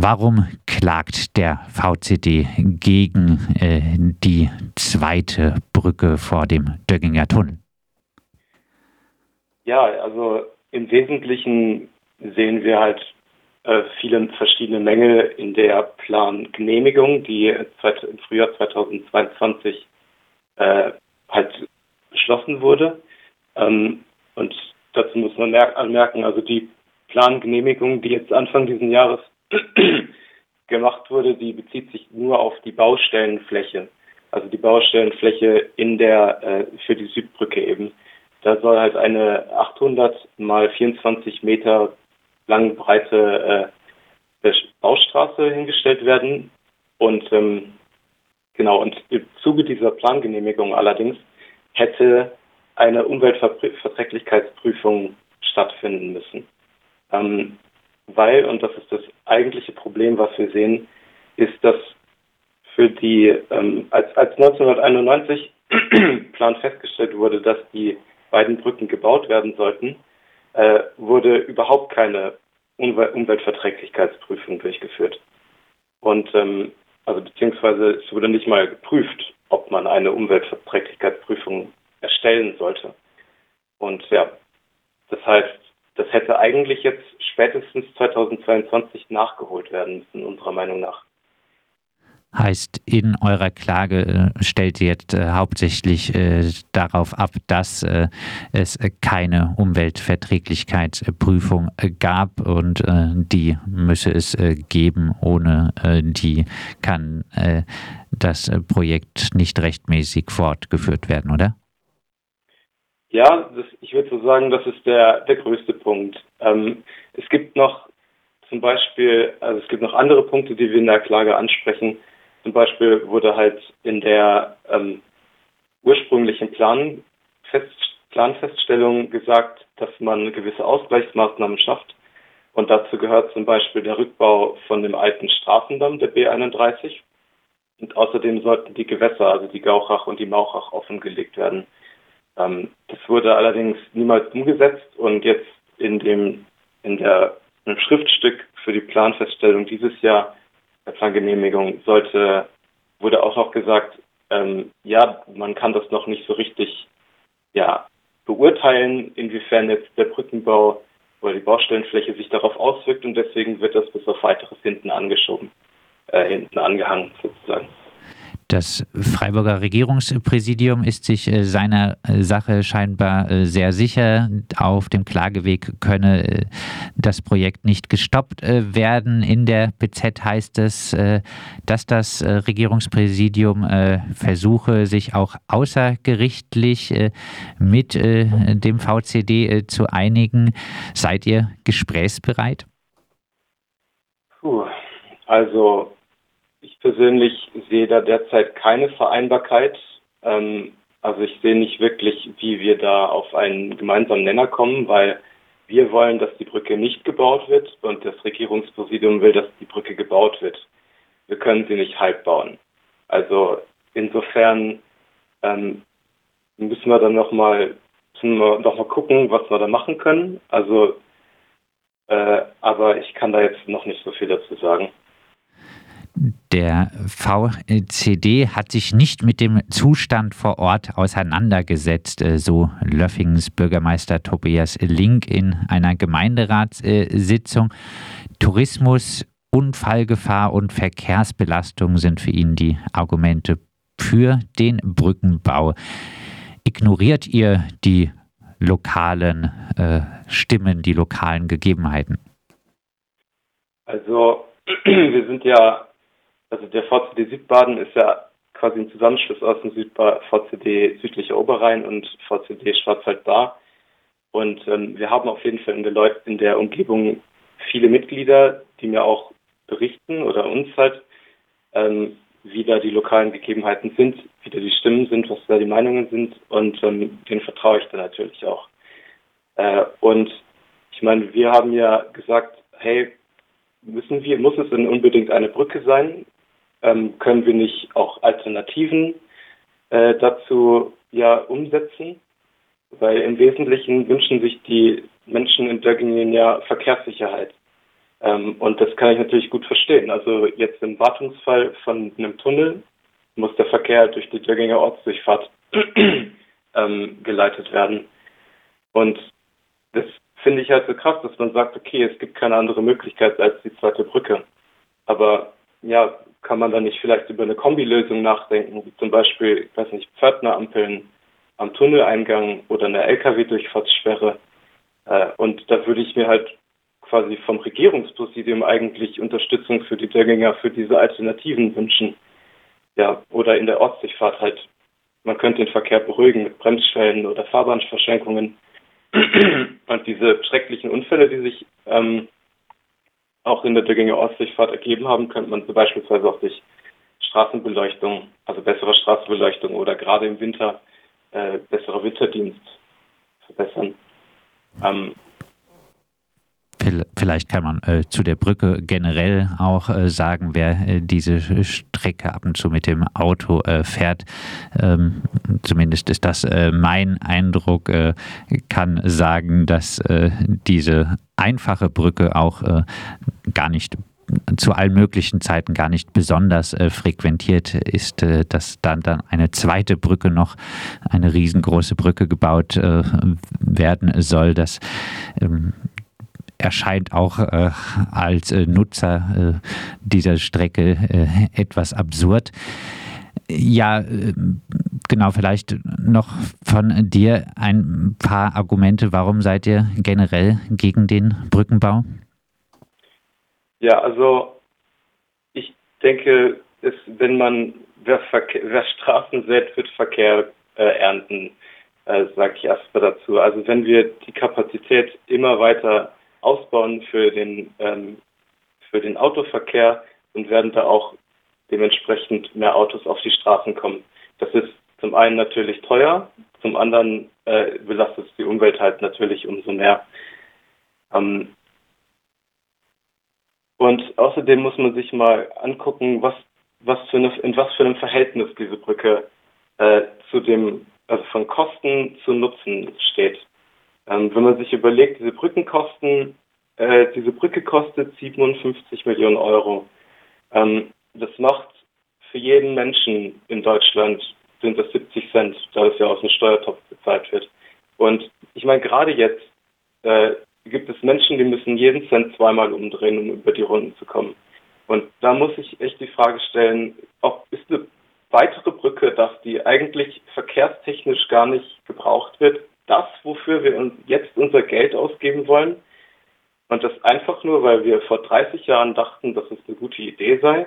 Warum klagt der VCD gegen äh, die zweite Brücke vor dem Dögginger Tunnel? Ja, also im Wesentlichen sehen wir halt äh, viele verschiedene Mängel in der Plangenehmigung, die im Frühjahr 2022 äh, halt beschlossen wurde. Ähm, und dazu muss man anmerken, also die Plangenehmigung, die jetzt Anfang dieses Jahres gemacht wurde, die bezieht sich nur auf die Baustellenfläche. Also die Baustellenfläche in der, äh, für die Südbrücke eben. Da soll halt eine 800 mal 24 Meter lang breite äh, Baustraße hingestellt werden. Und ähm, genau, und im Zuge dieser Plangenehmigung allerdings hätte eine Umweltverträglichkeitsprüfung stattfinden müssen. Ähm, weil, und das ist das eigentliche Problem, was wir sehen, ist, dass für die, ähm, als, als 1991 Plan festgestellt wurde, dass die beiden Brücken gebaut werden sollten, äh, wurde überhaupt keine Umwel Umweltverträglichkeitsprüfung durchgeführt. Und ähm, also beziehungsweise es wurde nicht mal geprüft, ob man eine Umweltverträglichkeitsprüfung erstellen sollte. Und ja, das heißt, das hätte eigentlich jetzt spätestens 2022 nachgeholt werden müssen, unserer Meinung nach. Heißt, in eurer Klage äh, stellt ihr jetzt äh, hauptsächlich äh, darauf ab, dass äh, es keine Umweltverträglichkeitsprüfung äh, gab und die müsse es geben. Ohne die kann das Projekt nicht rechtmäßig fortgeführt werden, oder? Ja, das, ich würde so sagen, das ist der, der größte Punkt. Ähm, es gibt noch zum Beispiel, also es gibt noch andere Punkte, die wir in der Klage ansprechen. Zum Beispiel wurde halt in der ähm, ursprünglichen Plan Fest, Planfeststellung gesagt, dass man gewisse Ausgleichsmaßnahmen schafft. Und dazu gehört zum Beispiel der Rückbau von dem alten Straßendamm der B31. Und außerdem sollten die Gewässer, also die Gauchach und die Mauchach, offengelegt werden. Ähm, das wurde allerdings niemals umgesetzt und jetzt in dem in der im Schriftstück für die Planfeststellung dieses Jahr der Plangenehmigung sollte wurde auch noch gesagt, ähm, ja, man kann das noch nicht so richtig ja, beurteilen, inwiefern jetzt der Brückenbau oder die Baustellenfläche sich darauf auswirkt und deswegen wird das bis auf weiteres hinten angeschoben, äh, hinten angehangen sozusagen. Das Freiburger Regierungspräsidium ist sich äh, seiner äh, Sache scheinbar äh, sehr sicher. Auf dem Klageweg könne das Projekt nicht gestoppt werden. In der BZ heißt es, dass das Regierungspräsidium versuche, sich auch außergerichtlich mit dem VCD zu einigen. Seid ihr gesprächsbereit? Puh, also persönlich sehe da derzeit keine Vereinbarkeit. Ähm, also ich sehe nicht wirklich, wie wir da auf einen gemeinsamen Nenner kommen, weil wir wollen, dass die Brücke nicht gebaut wird und das Regierungspräsidium will, dass die Brücke gebaut wird. Wir können sie nicht halb bauen. Also insofern ähm, müssen wir dann nochmal noch mal gucken, was wir da machen können. Also, äh, aber ich kann da jetzt noch nicht so viel dazu sagen. Der VCD hat sich nicht mit dem Zustand vor Ort auseinandergesetzt, äh, so Löffingens Bürgermeister Tobias Link in einer Gemeinderatssitzung. Tourismus, Unfallgefahr und Verkehrsbelastung sind für ihn die Argumente für den Brückenbau. Ignoriert ihr die lokalen äh, Stimmen, die lokalen Gegebenheiten? Also wir sind ja also der VCD Südbaden ist ja quasi ein Zusammenschluss aus dem Südba VCD Südlicher Oberrhein und VCD Schwarzwald-Bar. Und ähm, wir haben auf jeden Fall in der, in der Umgebung viele Mitglieder, die mir auch berichten oder uns halt, ähm, wie da die lokalen Gegebenheiten sind, wie da die Stimmen sind, was da die Meinungen sind. Und ähm, denen vertraue ich dann natürlich auch. Äh, und ich meine, wir haben ja gesagt, hey, müssen wir, muss es denn unbedingt eine Brücke sein? Ähm, können wir nicht auch Alternativen äh, dazu ja umsetzen? Weil im Wesentlichen wünschen sich die Menschen in Döggingen ja Verkehrssicherheit. Ähm, und das kann ich natürlich gut verstehen. Also jetzt im Wartungsfall von einem Tunnel muss der Verkehr durch die Dörginger Ortsdurchfahrt ähm, geleitet werden. Und das finde ich halt so krass, dass man sagt, okay, es gibt keine andere Möglichkeit als die zweite Brücke. Aber ja, kann man dann nicht vielleicht über eine Kombilösung nachdenken, wie zum Beispiel, ich weiß nicht, Pförtnerampeln am Tunneleingang oder eine Lkw-Durchfahrtssperre. Äh, und da würde ich mir halt quasi vom Regierungspräsidium eigentlich Unterstützung für die Dörginger für diese Alternativen wünschen. Ja, oder in der Ortsdurchfahrt halt. Man könnte den Verkehr beruhigen mit Bremsschwellen oder Fahrbahnverschenkungen. Und diese schrecklichen Unfälle, die sich ähm, auch in der Dögginger Ostdurchfahrt ergeben haben, könnte man beispielsweise auch durch Straßenbeleuchtung, also bessere Straßenbeleuchtung oder gerade im Winter äh, besserer Winterdienst verbessern. Ähm, Vielleicht kann man äh, zu der Brücke generell auch äh, sagen, wer äh, diese Strecke ab und zu mit dem Auto äh, fährt, ähm, zumindest ist das äh, mein Eindruck, äh, kann sagen, dass diese einfache Brücke auch gar nicht zu allen möglichen Zeiten gar nicht besonders äh, frequentiert ist, äh, dass dann, dann eine zweite Brücke noch, eine riesengroße Brücke gebaut äh, werden soll. Das ähm, erscheint auch äh, als äh, Nutzer äh, dieser Strecke äh, etwas absurd. Ja, äh, genau, vielleicht noch von dir ein paar Argumente. Warum seid ihr generell gegen den Brückenbau? Ja, also ich denke, es, wenn man wer, Verkehr, wer Straßen sät, wird Verkehr äh, ernten, äh, sage ich erstmal dazu. Also wenn wir die Kapazität immer weiter ausbauen für den, ähm, für den Autoverkehr und werden da auch dementsprechend mehr Autos auf die Straßen kommen. Das ist zum einen natürlich teuer, zum anderen äh, belastet es die Umwelt halt natürlich umso mehr. Ähm, und außerdem muss man sich mal angucken, was, was für eine, in was für einem Verhältnis diese Brücke äh, zu dem, also von Kosten zu Nutzen steht. Ähm, wenn man sich überlegt, diese Brückenkosten, äh, diese Brücke kostet 57 Millionen Euro. Ähm, das macht für jeden Menschen in Deutschland sind das 70 Cent, da es ja aus dem Steuertopf bezahlt wird. Und ich meine, gerade jetzt äh, gibt es Menschen, die müssen jeden Cent zweimal umdrehen, um über die Runden zu kommen. Und da muss ich echt die Frage stellen, ob ist eine weitere Brücke, dass die eigentlich verkehrstechnisch gar nicht gebraucht wird, das, wofür wir uns jetzt unser Geld ausgeben wollen. Und das einfach nur, weil wir vor 30 Jahren dachten, dass es eine gute Idee sei.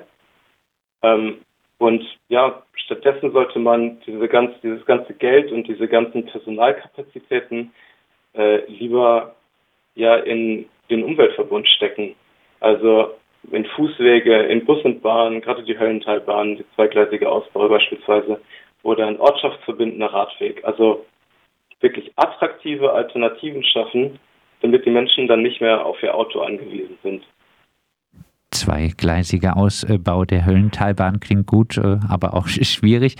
Ähm, und ja, stattdessen sollte man diese ganz, dieses ganze Geld und diese ganzen Personalkapazitäten äh, lieber ja in den Umweltverbund stecken. Also in Fußwege, in Bus und Bahn, gerade die Höllentalbahn, die zweigleisige Ausbau beispielsweise, oder ein ortschaftsverbindender Radweg. Also wirklich attraktive Alternativen schaffen, damit die Menschen dann nicht mehr auf ihr Auto angewiesen sind. Zweigleisiger Ausbau der Höllentalbahn klingt gut, äh, aber auch schwierig.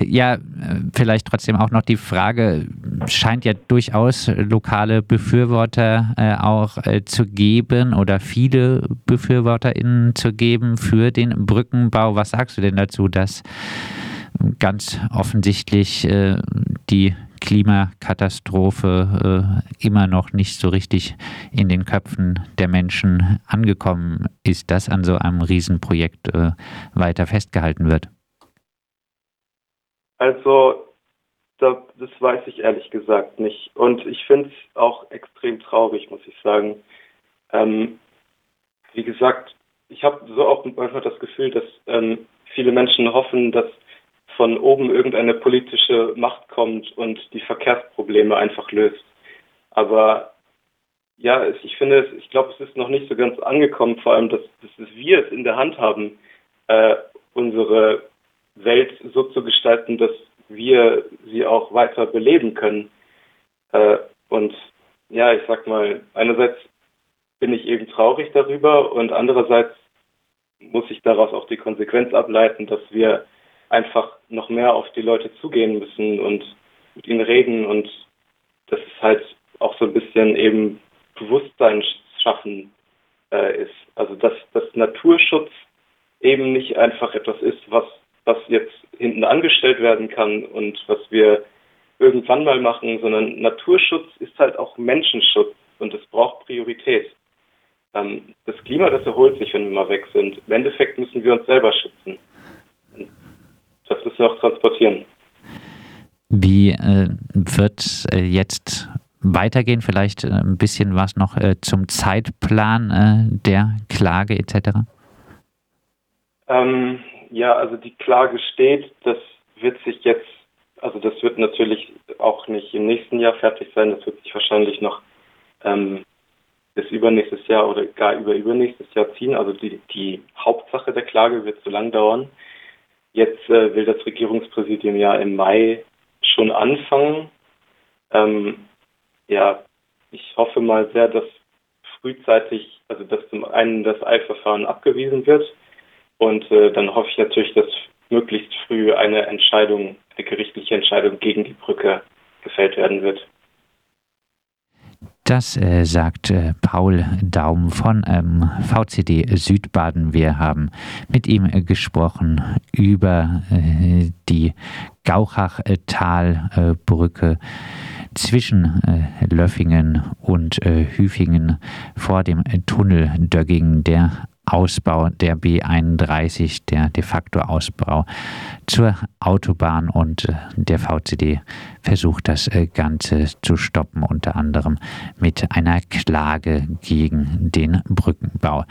Ja, äh, vielleicht trotzdem auch noch die Frage, scheint ja durchaus lokale Befürworter äh, auch zu geben oder viele BefürworterInnen zu geben für den Brückenbau. Was sagst du denn dazu, dass ganz offensichtlich die Klimakatastrophe äh, immer noch nicht so richtig in den Köpfen der Menschen angekommen ist, dass an so einem Riesenprojekt äh, weiter festgehalten wird? Also, da, das weiß ich ehrlich gesagt nicht. Und ich finde es auch extrem traurig, muss ich sagen. Ähm, wie gesagt, ich habe so auch manchmal das Gefühl, dass ähm, viele Menschen hoffen, dass von oben irgendeine politische Macht kommt und die Verkehrsprobleme einfach löst. Aber ja, ich finde, ich glaube, es ist noch nicht so ganz angekommen, vor allem, dass, dass wir es in der Hand haben, äh, unsere Welt so zu gestalten, dass wir sie auch weiter beleben können. Äh, und ja, ich sag mal, einerseits bin ich eben traurig darüber und andererseits muss ich daraus auch die Konsequenz ableiten, dass wir einfach noch mehr auf die Leute zugehen müssen und mit ihnen reden und das ist halt auch so ein bisschen eben Bewusstsein schaffen äh, ist. Also dass, dass Naturschutz eben nicht einfach etwas ist, was, was jetzt hinten angestellt werden kann und was wir irgendwann mal machen, sondern Naturschutz ist halt auch Menschenschutz und es braucht Priorität. Ähm, das Klima, das erholt sich, wenn wir mal weg sind. Im Endeffekt müssen wir uns selber schützen. Wir auch transportieren. Wie äh, wird äh, jetzt weitergehen? Vielleicht äh, ein bisschen was noch äh, zum Zeitplan äh, der Klage etc.? Ähm, ja, also die Klage steht, das wird sich jetzt, also das wird natürlich auch nicht im nächsten Jahr fertig sein, das wird sich wahrscheinlich noch ähm, bis übernächstes Jahr oder gar über übernächstes Jahr ziehen. Also die, die Hauptsache der Klage wird so lang dauern. Jetzt äh, will das Regierungspräsidium ja im Mai schon anfangen. Ähm, ja, ich hoffe mal sehr, dass frühzeitig, also dass zum einen das Eilverfahren abgewiesen wird und äh, dann hoffe ich natürlich, dass möglichst früh eine Entscheidung, eine gerichtliche Entscheidung gegen die Brücke gefällt werden wird. Das äh, sagt äh, Paul Daum von ähm, VCD Südbaden. Wir haben mit ihm äh, gesprochen über äh, die Gauchachtalbrücke zwischen äh, Löffingen und äh, Hüfingen vor dem Tunnel Dögging, der Ausbau der B31, der de facto Ausbau zur Autobahn und äh, der VCD versucht das äh, Ganze zu stoppen, unter anderem mit einer Klage gegen den Brückenbau.